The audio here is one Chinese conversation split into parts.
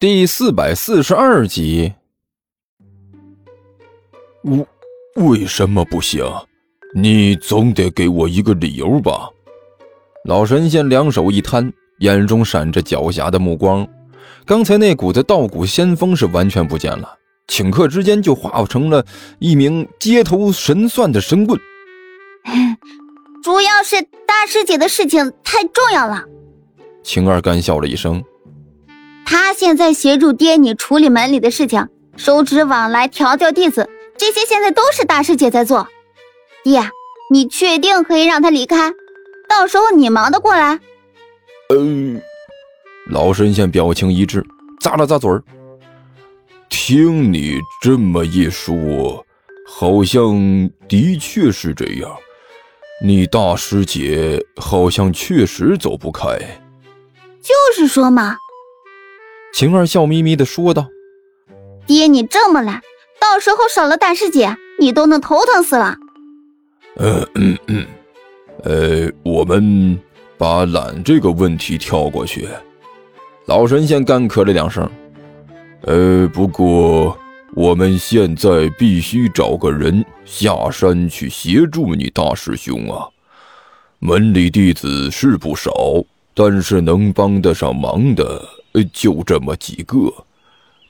第四百四十二集。为为什么不行？你总得给我一个理由吧？老神仙两手一摊，眼中闪着狡黠的目光。刚才那股子道骨仙风是完全不见了，顷刻之间就化成了一名街头神算的神棍。主要是大师姐的事情太重要了。晴儿干笑了一声，他现在协助爹你处理门里的事情，收支往来，调教弟子，这些现在都是大师姐在做。爹，你确定可以让他离开？到时候你忙得过来？呃。老神仙表情一致，咂了咂嘴儿。听你这么一说，好像的确是这样。你大师姐好像确实走不开。就是说嘛。晴儿笑眯眯的说道：“爹，你这么懒，到时候少了大师姐，你都能头疼死了。”呃嗯嗯，呃，我们把懒这个问题跳过去。老神仙干咳了两声，呃，不过我们现在必须找个人下山去协助你大师兄啊。门里弟子是不少，但是能帮得上忙的就这么几个，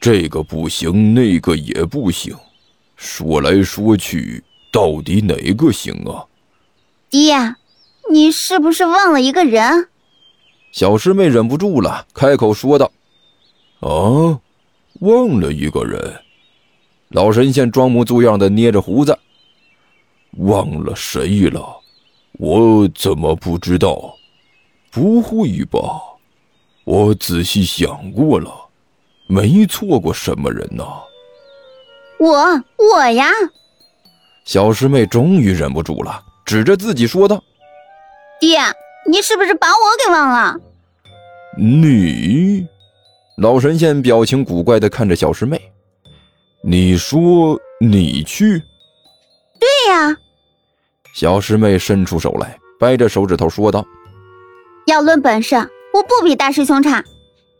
这个不行，那个也不行，说来说去，到底哪个行啊？爹，你是不是忘了一个人？小师妹忍不住了，开口说道：“啊，忘了一个人。”老神仙装模作样的捏着胡子：“忘了谁了？我怎么不知道？不会吧？我仔细想过了，没错过什么人呐。”“我我呀！”小师妹终于忍不住了，指着自己说道：“爹。”你是不是把我给忘了？你，老神仙表情古怪的看着小师妹。你说你去？对呀。小师妹伸出手来，掰着手指头说道：“要论本事，我不比大师兄差；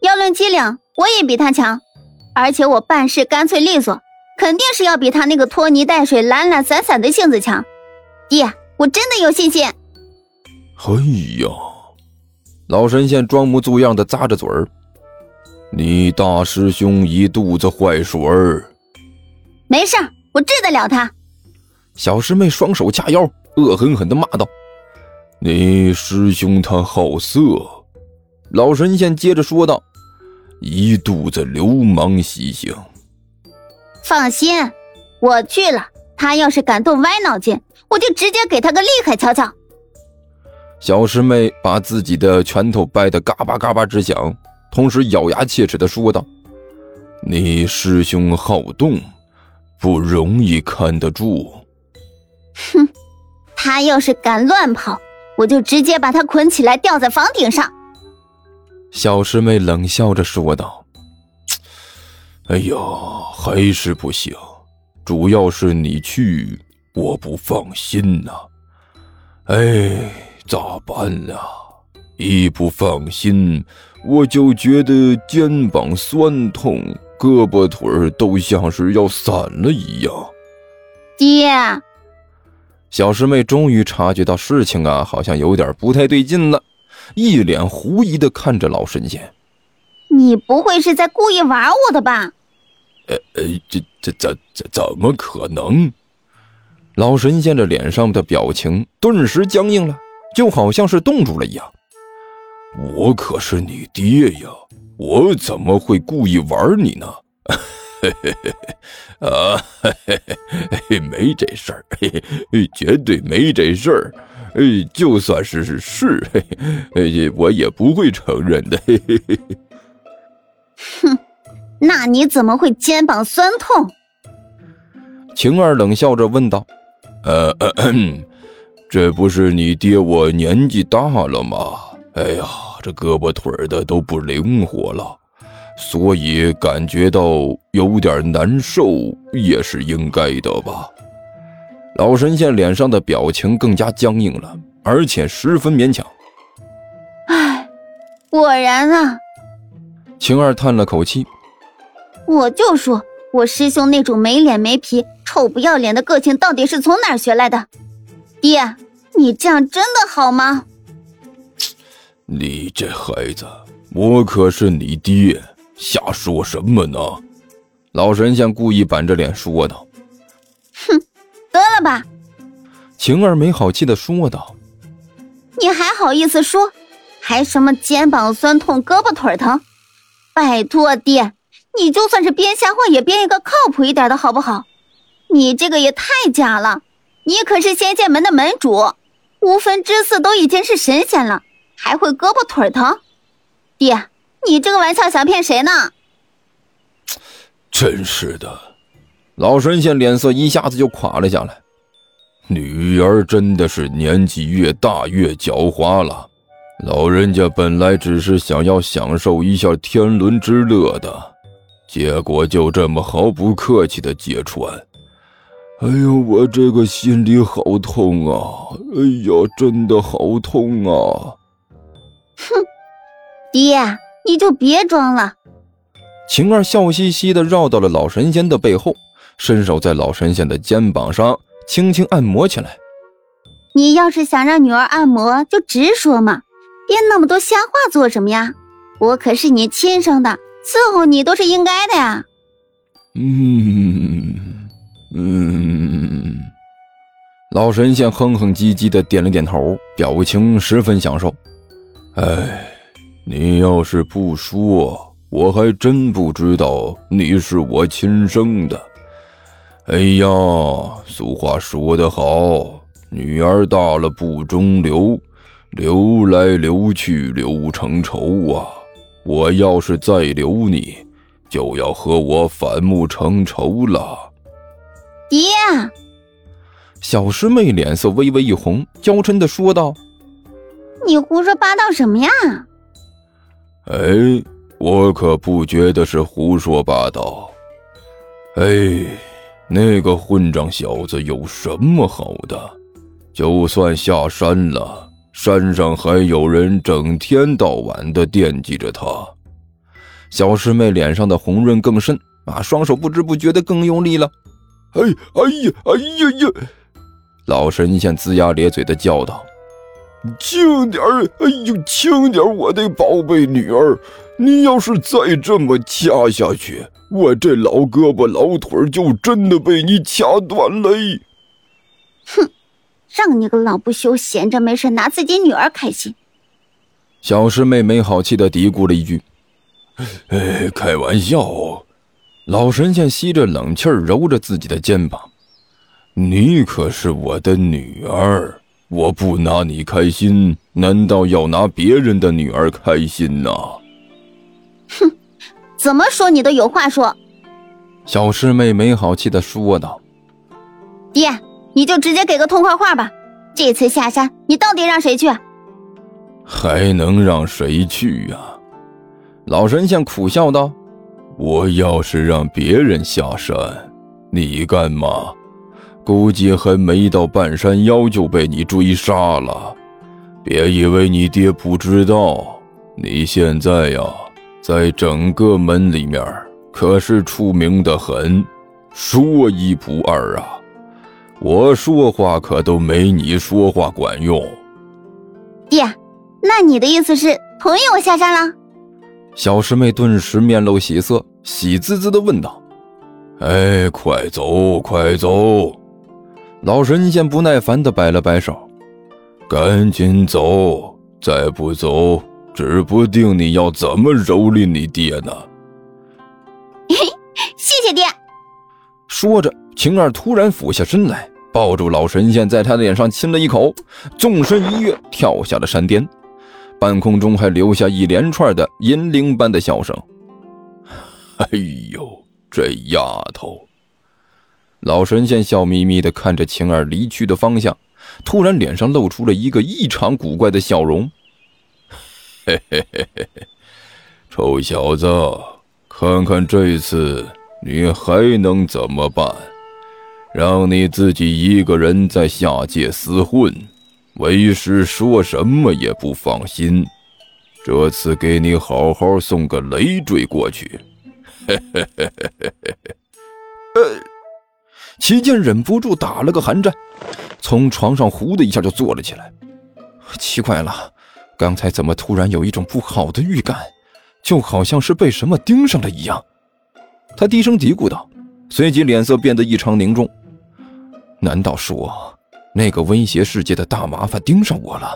要论机灵，我也比他强。而且我办事干脆利索，肯定是要比他那个拖泥带水、懒懒散散的性子强。爹，我真的有信心。”哎呀！老神仙装模作样的咂着嘴儿。你大师兄一肚子坏水儿。没事，我治得了他。小师妹双手掐腰，恶狠狠地骂道：“你师兄他好色。”老神仙接着说道：“一肚子流氓习性。”放心，我去了。他要是敢动歪脑筋，我就直接给他个厉害瞧瞧。小师妹把自己的拳头掰得嘎巴嘎巴直响，同时咬牙切齿地说道：“你师兄好动，不容易看得住。”哼，他要是敢乱跑，我就直接把他捆起来吊在房顶上。”小师妹冷笑着说道：“哎呀，还是不行，主要是你去，我不放心呐。哎。”咋办啊？一不放心，我就觉得肩膀酸痛，胳膊腿儿都像是要散了一样。爹，小师妹终于察觉到事情啊，好像有点不太对劲了，一脸狐疑的看着老神仙：“你不会是在故意玩我的吧？”“呃呃，这这怎怎怎么可能？”老神仙的脸上的表情顿时僵硬了。就好像是冻住了一样。我可是你爹呀，我怎么会故意玩你呢？嘿嘿嘿嘿，啊，嘿嘿嘿，没这事儿，嘿嘿，绝对没这事儿。哎，就算是是是，嘿嘿，我也不会承认的。嘿嘿嘿。哼，那你怎么会肩膀酸痛？晴儿冷笑着问道。呃。这不是你爹我年纪大了吗？哎呀，这胳膊腿的都不灵活了，所以感觉到有点难受，也是应该的吧。老神仙脸上的表情更加僵硬了，而且十分勉强。唉，果然啊。晴儿叹了口气：“我就说，我师兄那种没脸没皮、臭不要脸的个性，到底是从哪儿学来的？爹，你这样真的好吗？”你这孩子，我可是你爹，瞎说什么呢？老神仙故意板着脸说道：“哼，得了吧！”晴儿没好气的说道：“你还好意思说？还什么肩膀酸痛、胳膊腿疼？拜托爹，你就算是编瞎话，也编一个靠谱一点的好不好？你这个也太假了！你可是仙剑门的门主，无分之四都已经是神仙了。”还会胳膊腿疼，爹，你这个玩笑想骗谁呢？真是的，老神仙脸色一下子就垮了下来。女儿真的是年纪越大越狡猾了。老人家本来只是想要享受一下天伦之乐的，结果就这么毫不客气的揭穿。哎呦，我这个心里好痛啊！哎呀，真的好痛啊！哼，爹，你就别装了。晴儿笑嘻嘻的绕到了老神仙的背后，伸手在老神仙的肩膀上轻轻按摩起来。你要是想让女儿按摩，就直说嘛，编那么多瞎话做什么呀？我可是你亲生的，伺候你都是应该的呀。嗯嗯，老神仙哼哼唧唧的点了点头，表情十分享受。哎，你要是不说，我还真不知道你是我亲生的。哎呀，俗话说得好，女儿大了不中留，留来留去留成仇啊！我要是再留你，就要和我反目成仇了。爹，小师妹脸色微微一红，娇嗔的说道。你胡说八道什么呀？哎，我可不觉得是胡说八道。哎，那个混账小子有什么好的？就算下山了，山上还有人整天到晚的惦记着他。小师妹脸上的红润更深，啊，双手不知不觉的更用力了。哎，哎呀，哎呀呀！老神仙龇牙咧嘴的叫道。轻点儿！哎呦，轻点儿！我的宝贝女儿，你要是再这么掐下去，我这老胳膊老腿就真的被你掐断了！哼，让你个老不休，闲着没事拿自己女儿开心。小师妹没好气的嘀咕了一句：“哎，开玩笑。”老神仙吸着冷气揉着自己的肩膀：“你可是我的女儿。”我不拿你开心，难道要拿别人的女儿开心呐？哼，怎么说你都有话说。小师妹没好气的说道：“爹，你就直接给个痛快话吧。这次下山，你到底让谁去？还能让谁去呀？”老神仙苦笑道：“我要是让别人下山，你干嘛？”估计还没到半山腰就被你追杀了，别以为你爹不知道，你现在呀，在整个门里面可是出名的很，说一不二啊！我说话可都没你说话管用。爹，那你的意思是同意我下山了？小师妹顿时面露喜色，喜滋滋的问道：“哎，快走，快走！”老神仙不耐烦的摆了摆手：“赶紧走，再不走，指不定你要怎么蹂躏你爹呢。”嘿，谢谢爹。说着，晴儿突然俯下身来，抱住老神仙，在他的脸上亲了一口，纵身一跃，跳下了山巅。半空中还留下一连串的银铃般的笑声。哎呦，这丫头！老神仙笑眯眯地看着晴儿离去的方向，突然脸上露出了一个异常古怪的笑容。嘿嘿嘿嘿嘿，臭小子，看看这次你还能怎么办？让你自己一个人在下界厮混，为师说什么也不放心。这次给你好好送个累赘过去。嘿嘿嘿嘿嘿嘿嘿。呃，齐剑忍不住打了个寒战，从床上呼的一下就坐了起来。奇怪了，刚才怎么突然有一种不好的预感，就好像是被什么盯上了一样。他低声嘀咕道，随即脸色变得异常凝重。难道说那个威胁世界的大麻烦盯上我了？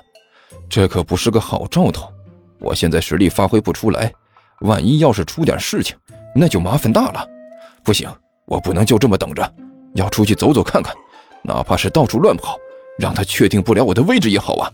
这可不是个好兆头。我现在实力发挥不出来，万一要是出点事情，那就麻烦大了。不行，我不能就这么等着，要出去走走看看，哪怕是到处乱跑，让他确定不了我的位置也好啊。